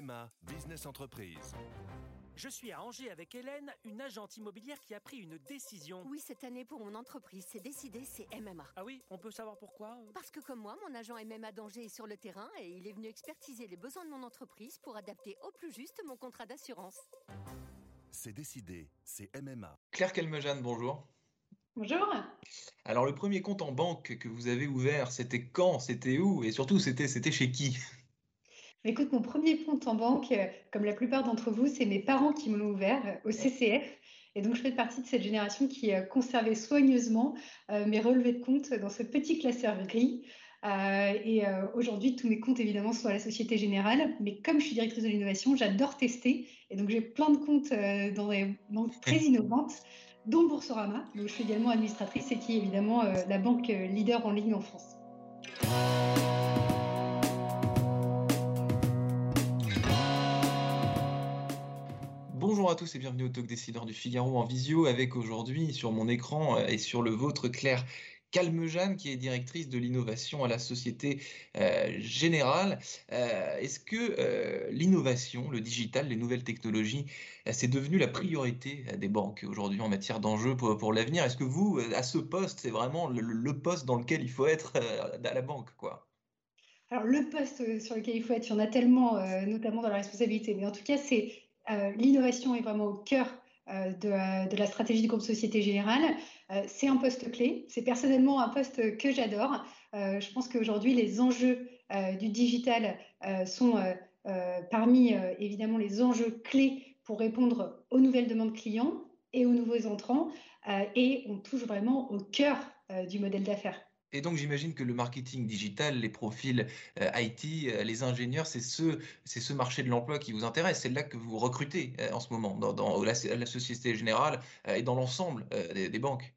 MMA Business Entreprise. Je suis à Angers avec Hélène, une agente immobilière qui a pris une décision. Oui, cette année pour mon entreprise, c'est décidé, c'est MMA. Ah oui, on peut savoir pourquoi? Parce que comme moi, mon agent MMA d'Angers est sur le terrain et il est venu expertiser les besoins de mon entreprise pour adapter au plus juste mon contrat d'assurance. C'est décidé, c'est MMA. Claire Calmejane, bonjour. Bonjour. Alors le premier compte en banque que vous avez ouvert, c'était quand? C'était où? Et surtout, c'était c'était chez qui? Écoute, mon premier compte en banque, euh, comme la plupart d'entre vous, c'est mes parents qui me l'ont ouvert euh, au CCF. Et donc, je fais partie de cette génération qui a conservé soigneusement euh, mes relevés de compte dans ce petit classeur gris. et aujourd'hui, tous mes comptes, évidemment, sont à la Société Générale. Mais comme je suis directrice de l'innovation, j'adore tester. Et donc, j'ai plein de comptes dans des banques très innovantes, dont Boursorama, dont je suis également administratrice et qui est évidemment la banque leader en ligne en France. Bonjour à tous et bienvenue au Talk Décideur du Figaro en visio avec aujourd'hui sur mon écran euh, et sur le vôtre Claire Calmejane qui est directrice de l'innovation à la Société euh, Générale. Euh, est-ce que l'innovation, le digital, les nouvelles technologies, c'est devenu la priorité des banques aujourd'hui en matière d'enjeux pour, l'avenir? Est-ce que vous, à ce poste, c'est vraiment le, poste dans lequel il faut être à la banque alors, le poste sur lequel il faut être, il y en a tellement, notamment dans la responsabilité, mais en tout cas, c'est l'innovation est vraiment au cœur euh, de, la stratégie du groupe Société Générale. Euh, c'est un poste clé. C'est personnellement un poste que j'adore. je pense qu'aujourd'hui, les enjeux du digital sont parmi évidemment les enjeux clés pour répondre aux nouvelles demandes clients et aux nouveaux entrants. et on touche vraiment au cœur du modèle d'affaires. Et donc j'imagine que le marketing digital, les profils euh, IT, euh, les ingénieurs, c'est ce, c'est ce marché de l'emploi qui vous intéresse. C'est là que vous recrutez euh, en ce moment, dans, la, Société Générale et dans l'ensemble des, banques.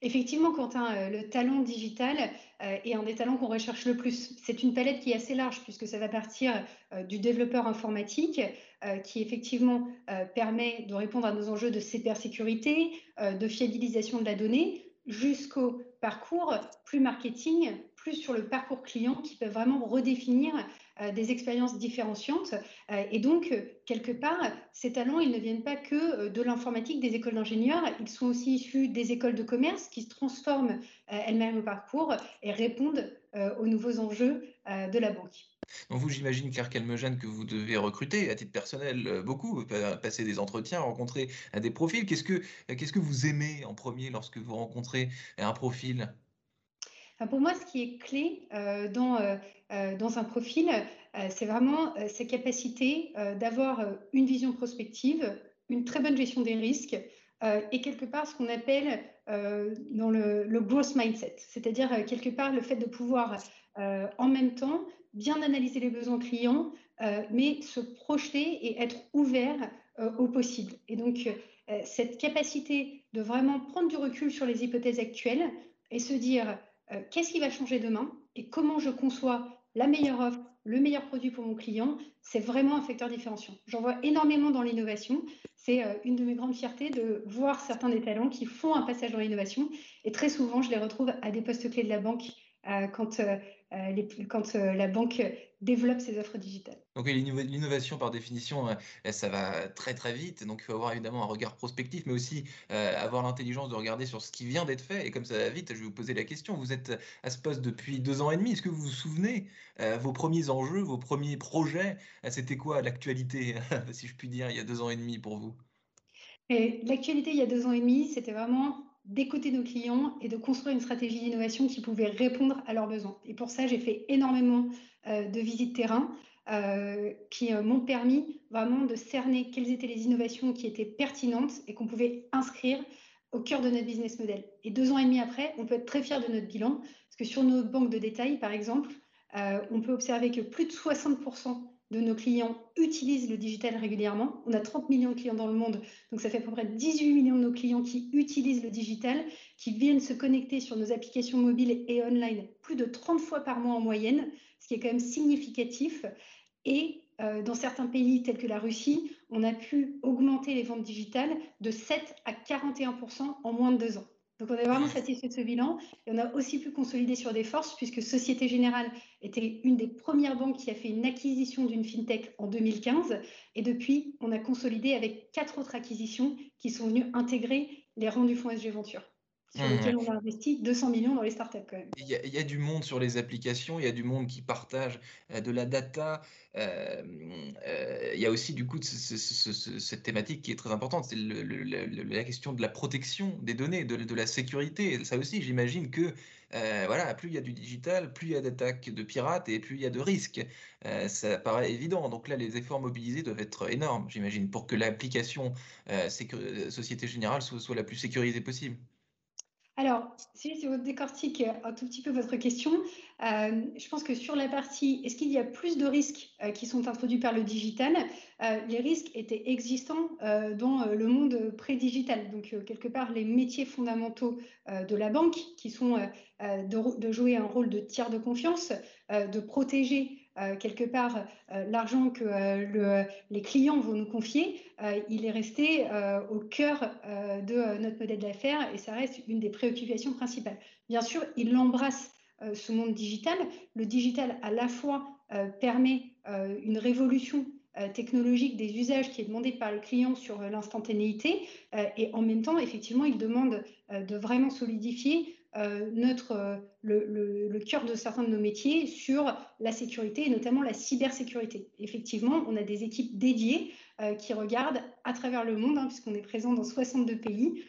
Effectivement, Quentin, le talent digital est un des talents qu'on recherche le plus. C'est une palette qui est assez large puisque ça va partir du développeur informatique qui effectivement permet de répondre à nos enjeux de cybersécurité, de fiabilisation de la donnée, jusqu'au parcours plus marketing, plus sur le parcours client qui peut vraiment redéfinir euh, des expériences différenciantes. Euh, et donc, quelque part, ces talents, ils ne viennent pas que euh, de l'informatique, des écoles d'ingénieurs, ils sont aussi issus des écoles de commerce qui se transforment elles-mêmes au parcours et répondent aux nouveaux enjeux de la banque. Donc vous, j'imagine, Claire Calmejane, que vous devez recruter à titre personnel euh, beaucoup, passer des entretiens, rencontrer euh, des profils. Qu'est-ce que, euh, que vous aimez en premier lorsque vous rencontrez un profil? Pour moi, ce qui est clé dans, dans un profil, c'est vraiment sa capacité d'avoir une vision prospective, une très bonne gestion des risques et quelque part ce qu'on appelle dans le, le, growth mindset, c'est-à-dire quelque part le fait de pouvoir en même temps bien analyser les besoins clients, euh, mais se projeter et être ouvert euh, au possible. Et donc, euh, cette capacité de vraiment prendre du recul sur les hypothèses actuelles et se dire qu'est-ce qui va changer demain et comment je conçois la meilleure offre, le meilleur produit pour mon client, c'est vraiment un facteur différenciant. J'en vois énormément dans l'innovation. C'est une de mes grandes fiertés de voir certains des talents qui font un passage dans l'innovation. Et très souvent, je les retrouve à des postes clés de la banque quand euh, quand euh, la banque développe ses offres digitales. Donc l'innovation par définition, euh, ça va très très vite, donc il faut avoir évidemment un regard prospectif, mais aussi avoir l'intelligence de regarder sur ce qui vient d'être fait. Et comme ça va vite, je vais vous poser la question. Vous êtes à ce poste depuis deux ans et demi. Est-ce que vous vous souvenez vos premiers enjeux, vos premiers projets C'était quoi l'actualité, si je puis dire, il y a deux ans et demi pour vous? L'actualité il y a deux ans et demi, c'était vraiment d'écouter nos clients et de construire une stratégie d'innovation qui pouvait répondre à leurs besoins. Et pour ça, j'ai fait énormément euh, de visites terrain euh, qui euh, m'ont permis vraiment de cerner quelles étaient les innovations qui étaient pertinentes et qu'on pouvait inscrire au cœur de notre business model. Et deux ans et demi après, on peut être très fier de notre bilan, parce que sur nos banques de détail, par exemple, on peut observer que plus de 60% de nos clients utilisent le digital régulièrement. On a 30 millions de clients dans le monde, donc ça fait à peu près 18 millions de nos clients qui utilisent le digital, qui viennent se connecter sur nos applications mobiles et online plus de 30 fois par mois en moyenne, ce qui est quand même significatif. Et euh, dans certains pays tels que la Russie, on a pu augmenter les ventes digitales de 7 à 41% en moins de deux ans. Donc on est vraiment satisfait de ce bilan. Et on a aussi pu consolider sur des forces puisque Société Générale était une des premières banques qui a fait une acquisition d'une fintech en 2015 et depuis on a consolidé avec quatre autres acquisitions qui sont venues intégrer les rangs du fonds SG Venture sur mmh, lesquels on a investi 200 millions dans les startups quand même. Il y, a, du monde sur les applications, il y a du monde qui partage euh, de la data. Euh, euh, il y a aussi du coup cette thématique qui est très importante, c'est la question de la protection des données, de, la sécurité. Ça aussi, j'imagine que voilà, plus il y a du digital, plus il y a d'attaques de pirates et plus il y a de risques. ça paraît évident. Donc là, les efforts mobilisés doivent être énormes, j'imagine, pour que l'application Société Générale soit la plus sécurisée possible. Alors, si, on décortique un tout petit peu votre question, euh, je pense que sur la partie, est-ce qu'il y a plus de risques euh, qui sont introduits par le digital? Euh, Les risques étaient existants dans le monde pré-digital. Donc, quelque part, les métiers fondamentaux de la banque, qui sont de, jouer un rôle de tiers de confiance, de protéger euh, quelque part euh, l'argent que euh, les clients vont nous confier, il est resté au cœur de notre modèle d'affaires et ça reste une des préoccupations principales. Bien sûr, il embrasse ce monde digital. Le digital à la fois permet une révolution technologique des usages qui est demandé par le client sur l'instantanéité et en même temps, effectivement, il demande de vraiment solidifier euh, notre, euh, le, cœur de certains de nos métiers sur la sécurité et notamment la cybersécurité. Effectivement, on a des équipes dédiées euh, qui regardent à travers le monde, hein, puisqu'on est présent dans 62 pays,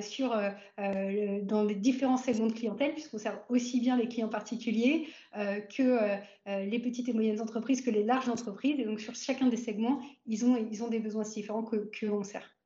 sur, dans les différents segments de clientèle, puisqu'on sert aussi bien les clients particuliers que les petites et moyennes entreprises, que les larges entreprises. Et donc, sur chacun des segments, ils ont, ils ont des besoins différents que l'on sert.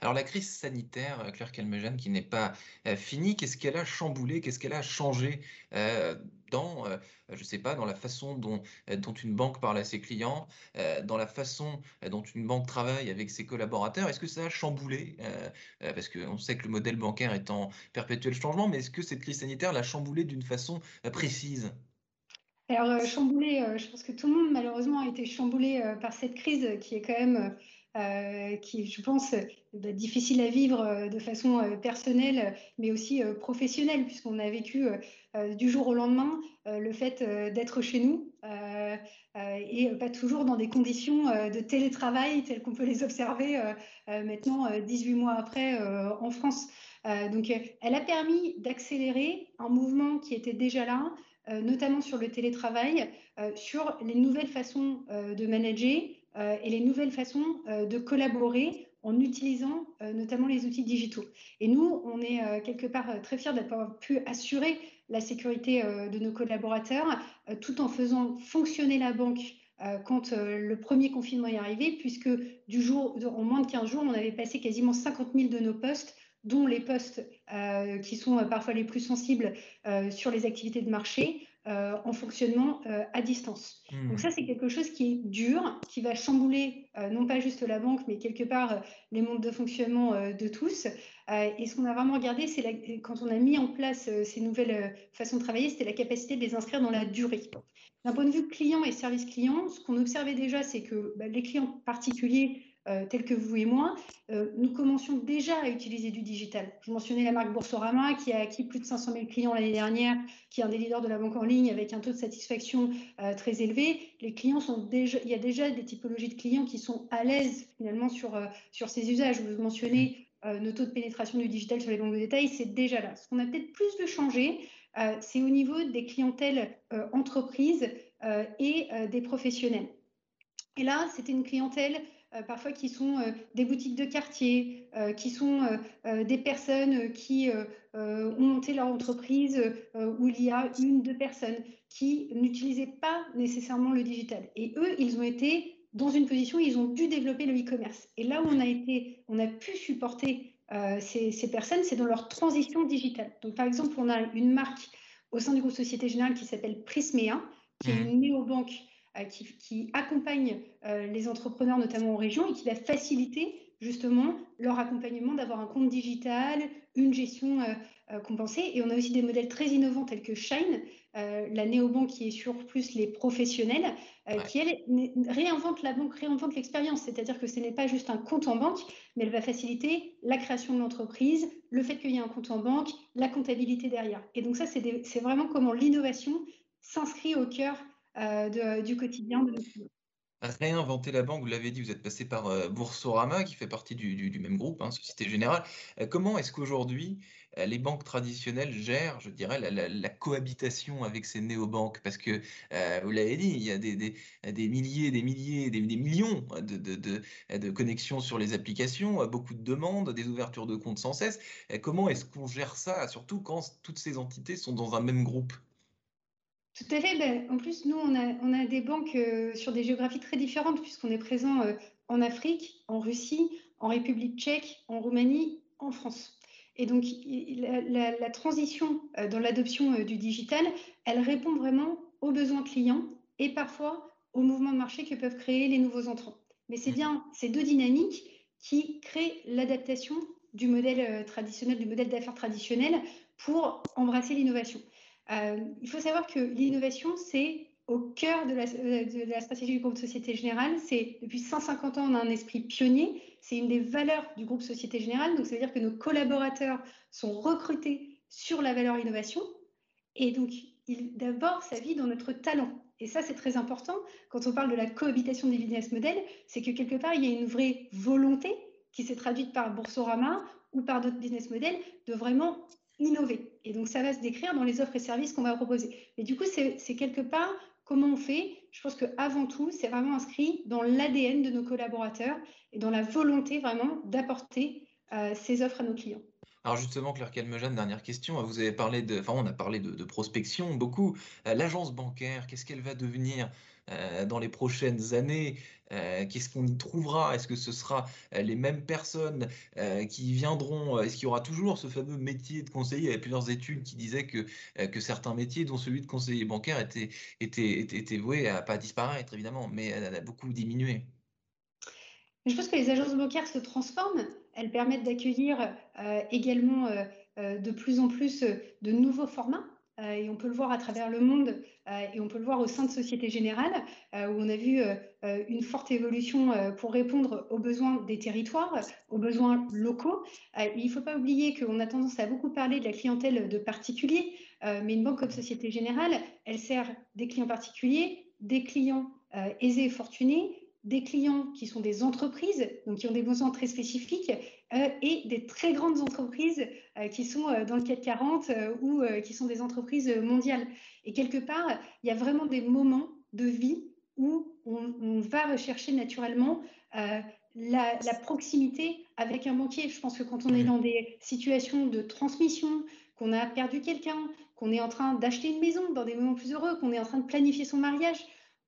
Alors la crise sanitaire, euh, Claire Calmejane, qui n'est pas euh, finie, qu'est-ce qu'elle a chamboulé, qu'est-ce qu'elle a changé euh, dans, je ne sais pas, dans la façon dont, dont une banque parle à ses clients, dans la façon dont une banque travaille avec ses collaborateurs? Est-ce que ça a chamboulé Parce qu'on sait que le modèle bancaire est en perpétuel changement, mais est-ce que cette crise sanitaire l'a chamboulé d'une façon précise? Alors, chamboulé, je pense que tout le monde malheureusement a été chamboulé par cette crise qui est quand même euh, qui, je pense, est difficile à vivre euh, de façon euh, personnelle, mais aussi professionnelle, puisqu'on a vécu du jour au lendemain le fait d'être chez nous et pas toujours dans des conditions de télétravail telles qu'on peut les observer maintenant, 18 mois après, en France. donc, elle a permis d'accélérer un mouvement qui était déjà là, notamment sur le télétravail, sur les nouvelles façons de manager, euh, et les nouvelles façons euh, de collaborer en utilisant euh, notamment les outils digitaux. Et nous, on est quelque part très fiers d'avoir pu assurer la sécurité de nos collaborateurs tout en faisant fonctionner la banque quand le premier confinement est arrivé, puisque du jour, en moins de 15 jours, on avait passé quasiment 50 000 de nos postes dont les postes qui sont parfois les plus sensibles sur les activités de marché, euh, en fonctionnement euh, à distance. Hmm. Donc ça, c'est quelque chose qui est dur, qui va chambouler euh, non pas juste la banque, mais quelque part les mondes de fonctionnement de tous. et ce qu'on a vraiment regardé, c'est quand on a mis en place ces nouvelles façons de travailler, c'était la capacité de les inscrire dans la durée. D'un point de vue client et service client, ce qu'on observait déjà, c'est que bah, les clients particuliers euh, tels que vous et moi, euh, nous commencions déjà à utiliser du digital. Je mentionnais la marque Boursorama qui a acquis plus de 500 000 clients l'année dernière, qui est un des leaders de la banque en ligne avec un taux de satisfaction euh, très élevé. Les clients sont déjà, il y a déjà des typologies de clients qui sont à l'aise finalement sur, sur ces usages. Vous mentionnez nos taux de pénétration du digital sur les banques de détail, c'est déjà là. Ce qu'on a peut-être plus de changer, c'est au niveau des clientèles entreprises et des professionnels. Et là, c'était une clientèle parfois qui sont euh, des boutiques de quartier, euh, qui sont des personnes qui ont monté leur entreprise où il y a une, deux personnes qui n'utilisaient pas nécessairement le digital. Et eux, ils ont été dans une position où ils ont dû développer le e-commerce. Et là où on a été, on a pu supporter ces, personnes, c'est dans leur transition digitale. Donc, par exemple, on a une marque au sein du groupe Société Générale qui s'appelle Prismea, qui est mmh. une néobanque euh, qui, accompagne euh, les entrepreneurs, notamment en région, et qui va faciliter justement leur accompagnement d'avoir un compte digital, une gestion compensée. Et on a aussi des modèles très innovants tels que Shine, la néobanque qui est sur plus les professionnels, qui elle réinvente la banque, réinvente l'expérience. C'est-à-dire que ce n'est pas juste un compte en banque, mais elle va faciliter la création de l'entreprise, le fait qu'il y ait un compte en banque, la comptabilité derrière. Et donc ça, c'est vraiment comment l'innovation s'inscrit au cœur du quotidien réinventer la banque, vous l'avez dit, vous êtes passé par euh, Boursorama, qui fait partie du, même groupe, hein, Société Générale. Euh, comment est-ce qu'aujourd'hui, euh, les banques traditionnelles gèrent, je dirais, la, cohabitation avec ces néobanques? Parce que, vous l'avez dit, il y a des, milliers, des milliers, des, millions de, connexions sur les applications, beaucoup de demandes, des ouvertures de comptes sans cesse. comment est-ce qu'on gère ça, surtout quand toutes ces entités sont dans un même groupe? Tout à fait. Ben, en plus, nous, on a, on a des banques euh, sur des géographies très différentes, puisqu'on est présent euh, en Afrique, en Russie, en République tchèque, en Roumanie, en France. Et donc, la, transition euh, dans l'adoption du digital, elle répond vraiment aux besoins clients et parfois aux mouvements de marché que peuvent créer les nouveaux entrants. Mais c'est bien ces deux dynamiques qui créent l'adaptation du modèle traditionnel, du modèle d'affaires traditionnel pour embrasser l'innovation. Euh, il faut savoir que l'innovation, c'est au cœur de la, stratégie du groupe Société Générale. C'est depuis 150 ans, on a un esprit pionnier. C'est une des valeurs du groupe Société Générale. Donc, ça veut dire que nos collaborateurs sont recrutés sur la valeur innovation. Et donc, d'abord, ça vit dans notre talent. Et ça, c'est très important. Quand on parle de la cohabitation des business models, c'est que quelque part, il y a une vraie volonté qui s'est traduite par Boursorama ou par d'autres business models de vraiment innover. Et donc, ça va se décrire dans les offres et services qu'on va proposer. Mais du coup, c'est quelque part comment on fait. Je pense qu'avant tout, c'est vraiment inscrit dans l'ADN de nos collaborateurs et dans la volonté vraiment d'apporter euh, ces offres à nos clients. Alors justement, Claire Calmejane, dernière question. Vous avez parlé de, enfin, on a parlé de, prospection beaucoup. Euh, l'agence bancaire, qu'est-ce qu'elle va devenir euh, dans les prochaines années? Euh, Qu'est-ce qu'on y trouvera? Est-ce que ce sera les mêmes personnes qui viendront? Est-ce qu'il y aura toujours ce fameux métier de conseiller? Il y avait plusieurs études qui disaient que, que certains métiers, dont celui de conseiller bancaire, étaient, voués à pas disparaître, évidemment, mais à, beaucoup diminuer. Je pense que les agences bancaires se transforment. Elles permettent d'accueillir également de plus en plus de nouveaux formats. Euh, et on peut le voir à travers le monde euh, et on peut le voir au sein de Société Générale euh, où on a vu une forte évolution pour répondre aux besoins des territoires, aux besoins locaux. il ne faut pas oublier qu'on a tendance à beaucoup parler de la clientèle de particuliers, mais une banque comme Société Générale, elle sert des clients particuliers, des clients aisés et fortunés, des clients qui sont des entreprises, donc qui ont des besoins très spécifiques, euh, et des très grandes entreprises euh, qui sont euh, dans le CAC 40 ou qui sont des entreprises mondiales. Et quelque part, il y a vraiment des moments de vie où on, va rechercher naturellement la, la, proximité avec un banquier. Je pense que quand on est dans des situations de transmission, qu'on a perdu quelqu'un, qu'on est en train d'acheter une maison dans des moments plus heureux, qu'on est en train de planifier son mariage,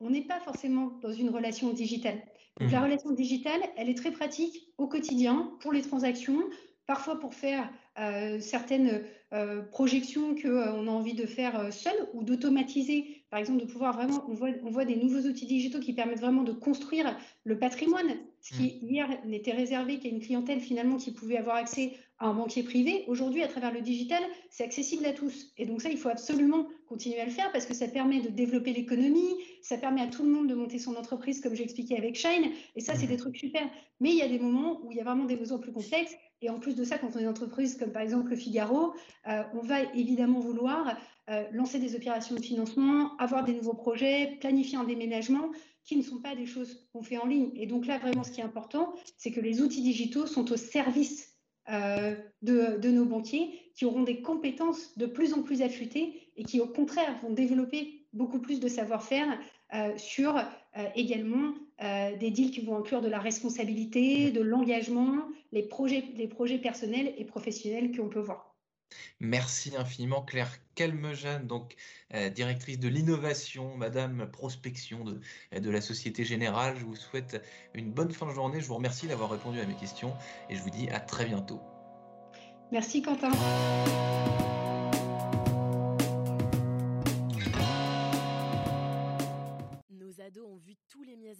on n'est pas forcément dans une relation digitale. Donc, la mmh. relation digitale, elle est très pratique au quotidien pour les transactions, parfois pour faire euh, certaines euh, projections qu'on euh, on a envie de faire seul ou d'automatiser. Par exemple, de pouvoir vraiment, on voit, on voit des nouveaux outils digitaux qui permettent vraiment de construire le patrimoine, ce qui mmh. hier n'était réservé qu'à une clientèle finalement qui pouvait avoir accès à un banquier privé. Aujourd'hui, à travers le digital, c'est accessible à tous. Et donc ça, il faut absolument continuer à le faire parce que ça permet de développer l'économie, ça permet à tout le monde de monter son entreprise, comme j'expliquais avec Shine. Et ça, c'est mmh. des trucs super. Mais il y a des moments où il y a vraiment des besoins plus complexes. Et en plus de ça, quand on est une entreprise comme par exemple le Figaro, euh, on va évidemment vouloir euh, lancer des opérations de financement, avoir des nouveaux projets, planifier un déménagement qui ne sont pas des choses qu'on fait en ligne. Et donc là, vraiment, ce qui est important, c'est que les outils digitaux sont au service euh, de, nos banquiers qui auront des compétences de plus en plus affûtées et qui, au contraire, vont développer beaucoup plus de savoir-faire sur également des deals qui vont inclure de la responsabilité, de l'engagement, les projets, les projets personnels et professionnels qu'on peut voir. Merci infiniment Claire Calmejane, donc euh, directrice de l'innovation, Madame Prospection de, la Société Générale. Je vous souhaite une bonne fin de journée. Je vous remercie d'avoir répondu à mes questions et je vous dis à très bientôt. Merci Quentin.